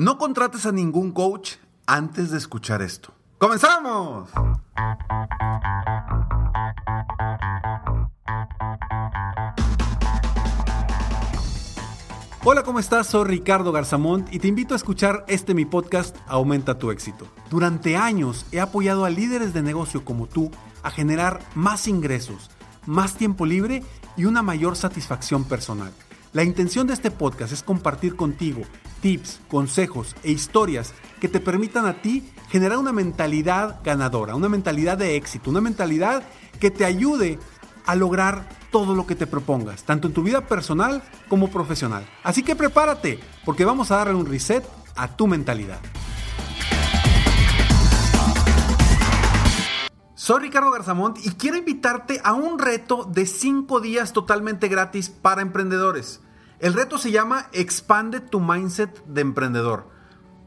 No contrates a ningún coach antes de escuchar esto. ¡Comenzamos! Hola, ¿cómo estás? Soy Ricardo Garzamont y te invito a escuchar este mi podcast Aumenta tu éxito. Durante años he apoyado a líderes de negocio como tú a generar más ingresos, más tiempo libre y una mayor satisfacción personal. La intención de este podcast es compartir contigo tips, consejos e historias que te permitan a ti generar una mentalidad ganadora, una mentalidad de éxito, una mentalidad que te ayude a lograr todo lo que te propongas, tanto en tu vida personal como profesional. Así que prepárate, porque vamos a darle un reset a tu mentalidad. Soy Ricardo Garzamont y quiero invitarte a un reto de 5 días totalmente gratis para emprendedores. El reto se llama Expande tu Mindset de Emprendedor.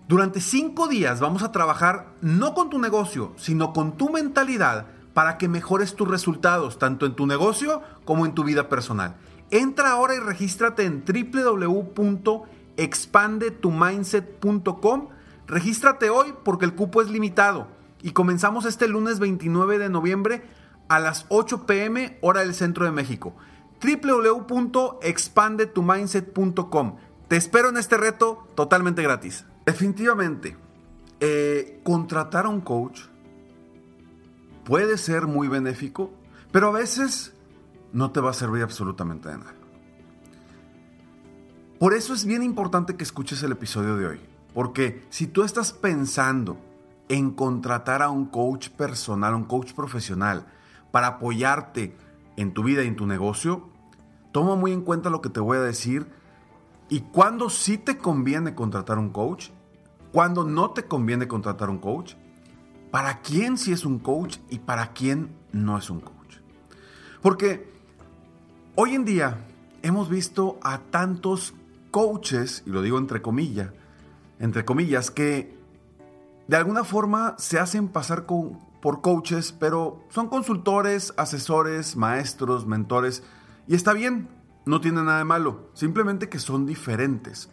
Durante 5 días vamos a trabajar no con tu negocio, sino con tu mentalidad para que mejores tus resultados, tanto en tu negocio como en tu vida personal. Entra ahora y regístrate en www.expandetumindset.com. Regístrate hoy porque el cupo es limitado y comenzamos este lunes 29 de noviembre a las 8 pm hora del centro de México. www.expandetumindset.com. Te espero en este reto totalmente gratis. Definitivamente, eh, contratar a un coach puede ser muy benéfico, pero a veces no te va a servir absolutamente de nada. Por eso es bien importante que escuches el episodio de hoy, porque si tú estás pensando en contratar a un coach personal, un coach profesional, para apoyarte en tu vida y en tu negocio, toma muy en cuenta lo que te voy a decir y cuándo sí te conviene contratar un coach, cuándo no te conviene contratar un coach, para quién sí es un coach y para quién no es un coach. Porque hoy en día hemos visto a tantos coaches, y lo digo entre comillas, entre comillas, que de alguna forma se hacen pasar por coaches, pero son consultores, asesores, maestros, mentores, y está bien, no tiene nada de malo, simplemente que son diferentes.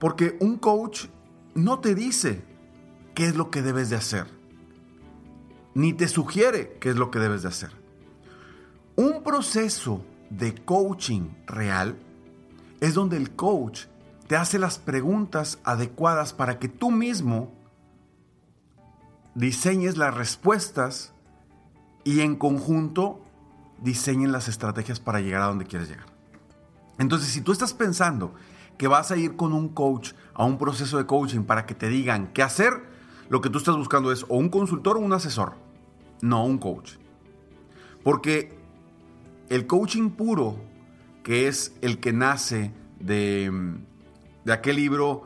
Porque un coach no te dice qué es lo que debes de hacer, ni te sugiere qué es lo que debes de hacer. Un proceso de coaching real es donde el coach te hace las preguntas adecuadas para que tú mismo diseñes las respuestas y en conjunto diseñen las estrategias para llegar a donde quieres llegar. Entonces, si tú estás pensando que vas a ir con un coach a un proceso de coaching para que te digan qué hacer, lo que tú estás buscando es o un consultor o un asesor, no un coach. Porque el coaching puro, que es el que nace de, de aquel libro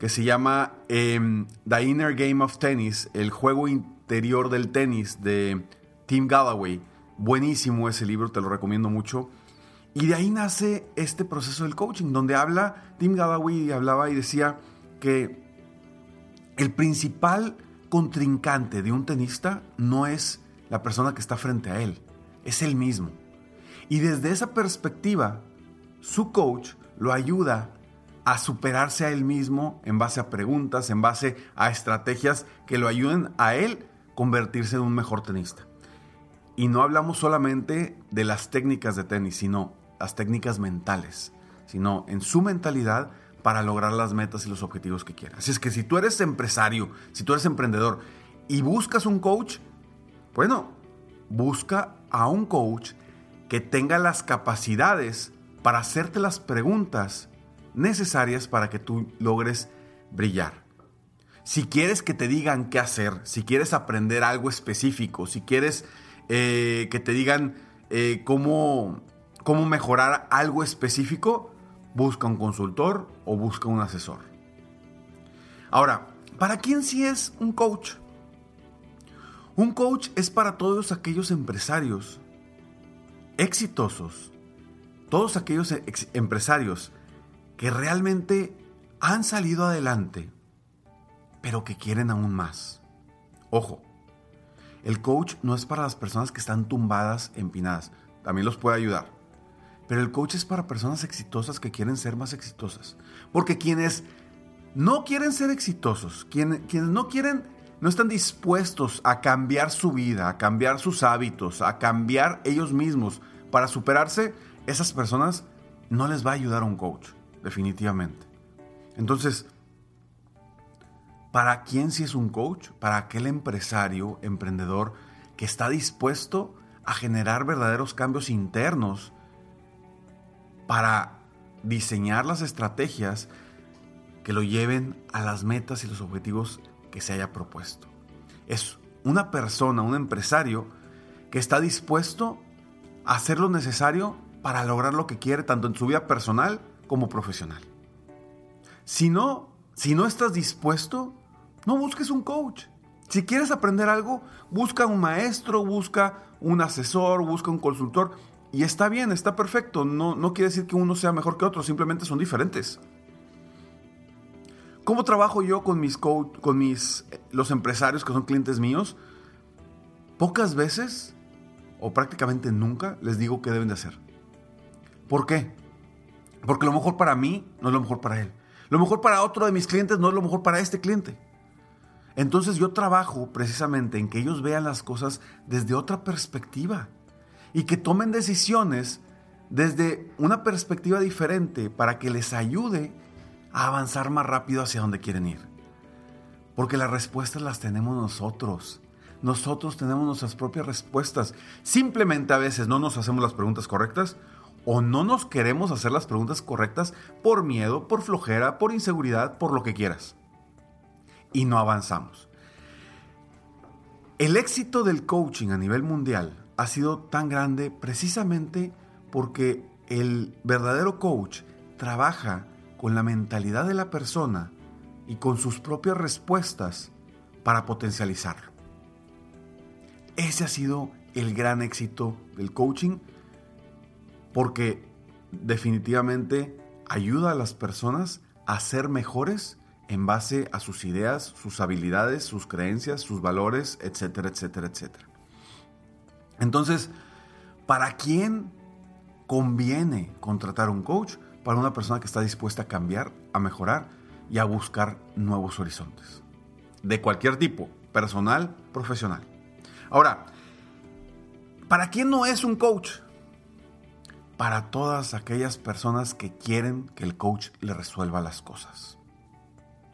que se llama em, The Inner Game of Tennis, el juego interior del tenis de Tim Galloway. Buenísimo ese libro, te lo recomiendo mucho. Y de ahí nace este proceso del coaching, donde habla, Tim Galloway hablaba y decía que el principal contrincante de un tenista no es la persona que está frente a él, es él mismo. Y desde esa perspectiva, su coach lo ayuda a superarse a él mismo en base a preguntas, en base a estrategias que lo ayuden a él convertirse en un mejor tenista. Y no hablamos solamente de las técnicas de tenis, sino las técnicas mentales, sino en su mentalidad para lograr las metas y los objetivos que quiera. Así es que si tú eres empresario, si tú eres emprendedor y buscas un coach, bueno, busca a un coach que tenga las capacidades para hacerte las preguntas necesarias para que tú logres brillar. Si quieres que te digan qué hacer, si quieres aprender algo específico, si quieres eh, que te digan eh, cómo, cómo mejorar algo específico, busca un consultor o busca un asesor. Ahora, ¿para quién sí es un coach? Un coach es para todos aquellos empresarios exitosos, todos aquellos empresarios que realmente han salido adelante, pero que quieren aún más. Ojo, el coach no es para las personas que están tumbadas, empinadas, también los puede ayudar. Pero el coach es para personas exitosas que quieren ser más exitosas. Porque quienes no quieren ser exitosos, quienes, quienes no quieren, no están dispuestos a cambiar su vida, a cambiar sus hábitos, a cambiar ellos mismos para superarse, esas personas no les va a ayudar un coach, definitivamente. Entonces, ¿para quién si es un coach? Para aquel empresario, emprendedor, que está dispuesto a generar verdaderos cambios internos para diseñar las estrategias que lo lleven a las metas y los objetivos que se haya propuesto. Es una persona, un empresario, que está dispuesto a hacer lo necesario para lograr lo que quiere, tanto en su vida personal como profesional. Si no, si no estás dispuesto, no busques un coach. Si quieres aprender algo, busca un maestro, busca un asesor, busca un consultor. Y está bien, está perfecto. No, no quiere decir que uno sea mejor que otro, simplemente son diferentes. ¿Cómo trabajo yo con mis con mis los empresarios que son clientes míos? Pocas veces o prácticamente nunca les digo qué deben de hacer. ¿Por qué? Porque lo mejor para mí no es lo mejor para él. Lo mejor para otro de mis clientes no es lo mejor para este cliente. Entonces yo trabajo precisamente en que ellos vean las cosas desde otra perspectiva y que tomen decisiones desde una perspectiva diferente para que les ayude a avanzar más rápido hacia donde quieren ir. Porque las respuestas las tenemos nosotros. Nosotros tenemos nuestras propias respuestas. Simplemente a veces no nos hacemos las preguntas correctas o no nos queremos hacer las preguntas correctas por miedo, por flojera, por inseguridad, por lo que quieras. Y no avanzamos. El éxito del coaching a nivel mundial ha sido tan grande precisamente porque el verdadero coach trabaja con la mentalidad de la persona y con sus propias respuestas para potencializarlo. Ese ha sido el gran éxito del coaching porque definitivamente ayuda a las personas a ser mejores en base a sus ideas, sus habilidades, sus creencias, sus valores, etcétera, etcétera, etcétera. Entonces, ¿para quién conviene contratar un coach? para una persona que está dispuesta a cambiar, a mejorar y a buscar nuevos horizontes. De cualquier tipo, personal, profesional. Ahora, ¿para quién no es un coach? Para todas aquellas personas que quieren que el coach le resuelva las cosas.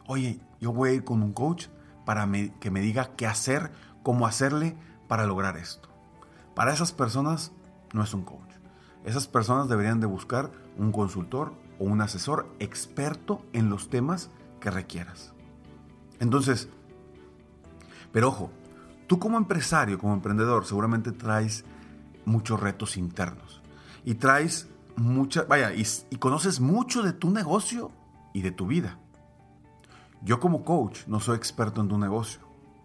Oye, yo voy a ir con un coach para que me diga qué hacer, cómo hacerle para lograr esto. Para esas personas no es un coach. Esas personas deberían de buscar un consultor o un asesor experto en los temas que requieras. Entonces, pero ojo, tú como empresario, como emprendedor, seguramente traes muchos retos internos y traes mucha, vaya, y, y conoces mucho de tu negocio y de tu vida. Yo como coach no soy experto en tu negocio,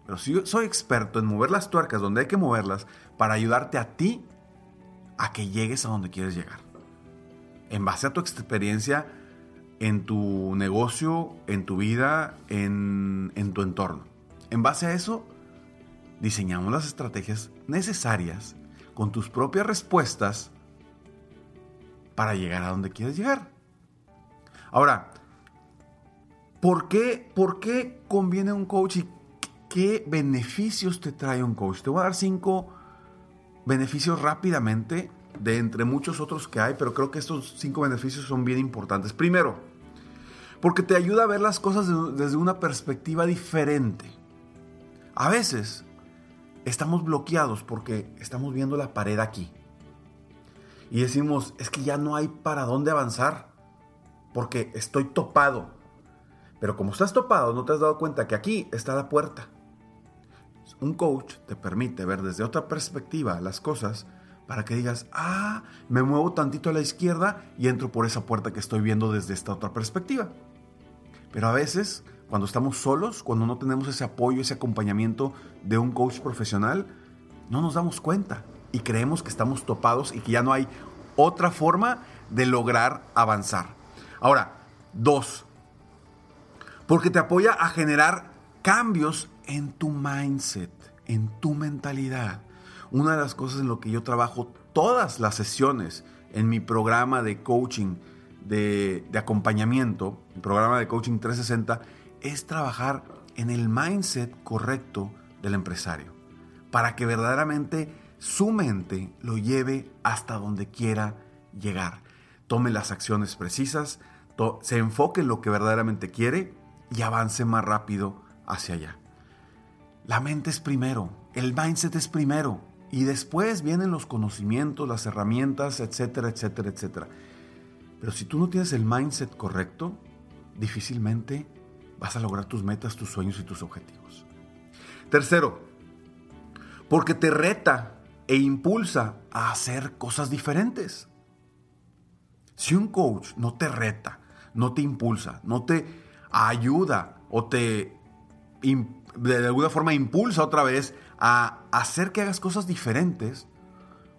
pero sí soy experto en mover las tuercas donde hay que moverlas para ayudarte a ti a que llegues a donde quieres llegar. En base a tu experiencia en tu negocio, en tu vida, en, tu entorno. En base a eso, diseñamos las estrategias necesarias con tus propias respuestas para llegar a donde quieres llegar. Ahora, ¿por qué, ¿por qué conviene un coach y qué beneficios te trae un coach? Te voy a dar cinco beneficios rápidamente de entre muchos otros que hay, pero creo que estos cinco beneficios son bien importantes. Primero, porque te ayuda a ver las cosas desde una perspectiva diferente. A veces estamos bloqueados porque estamos viendo la pared aquí. Y decimos, es que ya no hay para dónde avanzar, porque estoy topado. Pero como estás topado, no te has dado cuenta que aquí está la puerta. Un coach te permite ver desde otra perspectiva las cosas para que digas, ah, me muevo tantito a la izquierda y entro por esa puerta que estoy viendo desde esta otra perspectiva. Pero a veces, cuando estamos solos, cuando no tenemos ese apoyo, ese acompañamiento de un coach profesional, no nos damos cuenta y creemos que estamos topados y que ya no hay otra forma de lograr avanzar. Ahora, dos, porque te apoya a generar cambios en tu mindset, en tu mentalidad. Una de las cosas en lo que yo trabajo todas las sesiones en mi programa de coaching de, de acompañamiento, el programa de Coaching 360, es trabajar en el mindset correcto del empresario, para que verdaderamente su mente lo lleve hasta donde quiera llegar. Tome las acciones precisas, se enfoque en lo que verdaderamente quiere y avance más rápido hacia allá. La mente es primero, el mindset es primero y después vienen los conocimientos, las herramientas, etcétera, etcétera, etcétera. Pero si tú no tienes el mindset correcto, difícilmente vas a lograr tus metas, tus sueños y tus objetivos. Tercero, porque te reta e impulsa a hacer cosas diferentes. Si un coach no te reta, no te impulsa, no te ayuda o te de alguna forma impulsa otra vez a hacer que hagas cosas diferentes,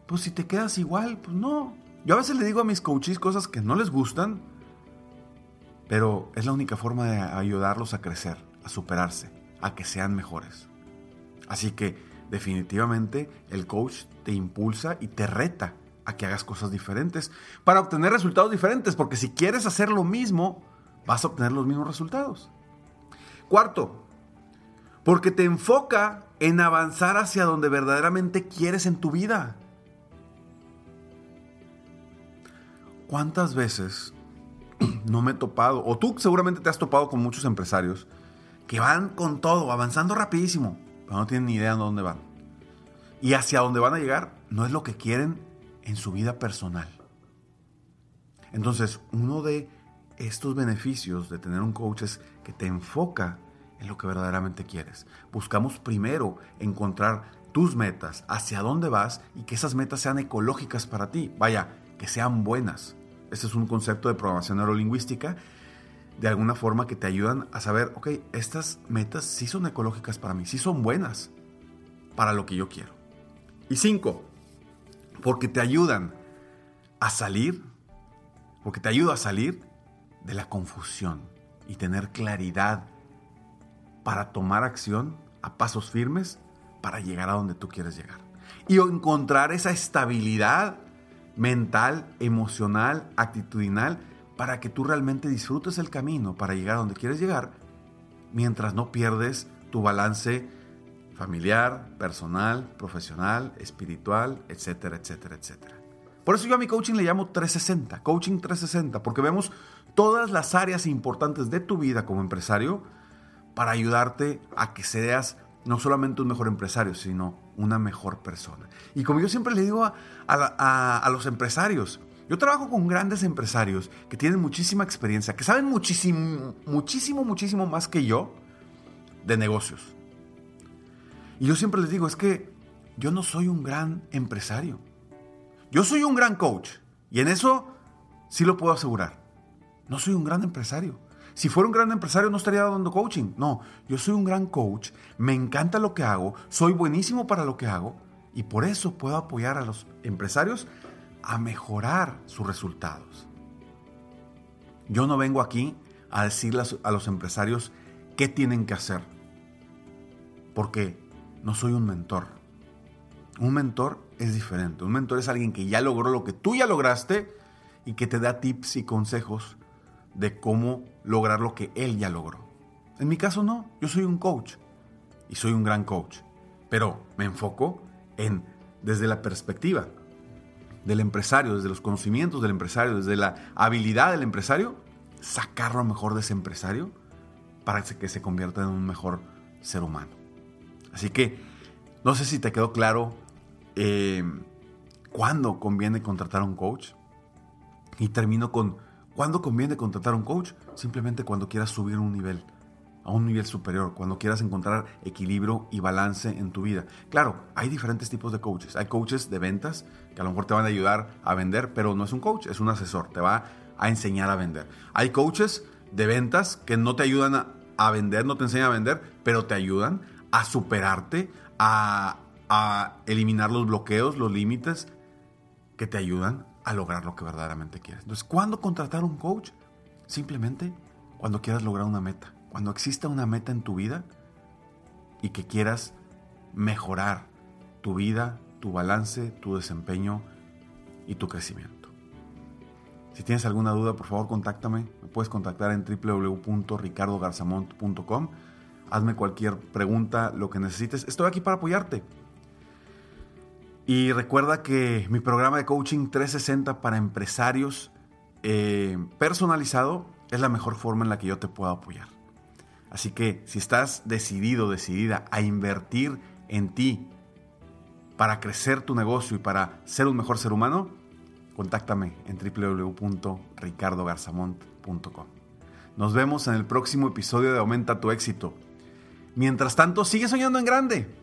pues si te quedas igual, pues no. Yo a veces le digo a mis coaches cosas que no les gustan pero es la única forma de ayudarlos a crecer, a superarse, a que sean mejores. Así que definitivamente el coach te impulsa y te reta a que hagas cosas diferentes para obtener resultados diferentes, porque si quieres hacer lo mismo, vas a obtener los mismos resultados. Cuarto, porque te enfoca en avanzar hacia donde verdaderamente quieres en tu vida. ¿Cuántas veces no me he topado, o tú seguramente te has topado con muchos empresarios que van con todo, avanzando rapidísimo, pero no tienen ni idea de dónde van. Y hacia dónde van a llegar no es lo que quieren en su vida personal. Entonces, uno de estos beneficios de tener un coach es que te enfoca en lo que verdaderamente quieres. Buscamos primero encontrar tus metas, hacia dónde vas y que esas metas sean ecológicas para ti. Vaya, que sean buenas. Este es un concepto de programación neurolingüística, de alguna forma que te ayudan a saber, ok, estas metas sí son ecológicas para mí, sí son buenas para lo que yo quiero. Y cinco, porque te ayudan a salir, porque te ayuda a salir de la confusión y tener claridad para tomar acción a pasos firmes para llegar a donde tú quieres llegar. Y encontrar esa estabilidad mental, emocional, actitudinal, para que tú realmente disfrutes el camino para llegar a donde quieres llegar, mientras no pierdes tu balance familiar, personal, profesional, espiritual, etcétera, etcétera, etcétera. Por eso yo a mi coaching le llamo 360, coaching 360, porque vemos todas las áreas importantes de tu vida como empresario para ayudarte a que seas no solamente un mejor empresario, sino una mejor persona. Y como yo siempre le digo a, los empresarios, yo trabajo con grandes empresarios que tienen muchísima experiencia, que saben muchísimo, muchísimo, muchísimo más que yo de negocios. Y yo siempre les digo, es que yo no soy un gran empresario. Yo soy un gran coach. Y en eso sí lo puedo asegurar. No soy un gran empresario. Si fuera un gran empresario no estaría dando coaching. No, yo soy un gran coach, me encanta lo que hago, soy buenísimo para lo que hago y por eso puedo apoyar a los empresarios a mejorar sus resultados. Yo no vengo aquí a decirles a los empresarios qué tienen que hacer, porque no soy un mentor. Un mentor es diferente. Un mentor es alguien que ya logró lo que tú ya lograste y que te da tips y consejos de cómo lograr lo que él ya logró. En mi caso no, yo soy un coach y soy un gran coach, pero me enfoco en desde la perspectiva del empresario, desde los conocimientos del empresario, desde la habilidad del empresario, sacar lo mejor de ese empresario para que se convierta en un mejor ser humano. Así que no sé si te quedó claro eh, cuándo conviene contratar a un coach. Y termino con ¿Cuándo conviene contratar a un coach? Simplemente cuando quieras subir un nivel, a un nivel superior, cuando quieras encontrar equilibrio y balance en tu vida. Claro, hay diferentes tipos de coaches. Hay coaches de ventas que a lo mejor te van a ayudar a vender, pero no es un coach, es un asesor, te va a enseñar a vender. Hay coaches de ventas que no te ayudan a, vender, no te enseñan a vender, pero te ayudan a superarte, a, a eliminar los bloqueos, los límites que te ayudan a lograr lo que verdaderamente quieres. Entonces, ¿cuándo contratar un coach? Simplemente cuando quieras lograr una meta. Cuando exista una meta en tu vida y que quieras mejorar tu vida, tu balance, tu desempeño y tu crecimiento. Si tienes alguna duda, por favor, contáctame. Me puedes contactar en www.ricardogarzamont.com. Hazme cualquier pregunta, lo que necesites. Estoy aquí para apoyarte. Y recuerda que mi programa de coaching 360 para empresarios eh, personalizado es la mejor forma en la que yo te puedo apoyar. Así que si estás decidido, decidida a invertir en ti para crecer tu negocio y para ser un mejor ser humano, contáctame en www.ricardogarzamont.com. Nos vemos en el próximo episodio de Aumenta tu éxito. Mientras tanto, sigue soñando en grande.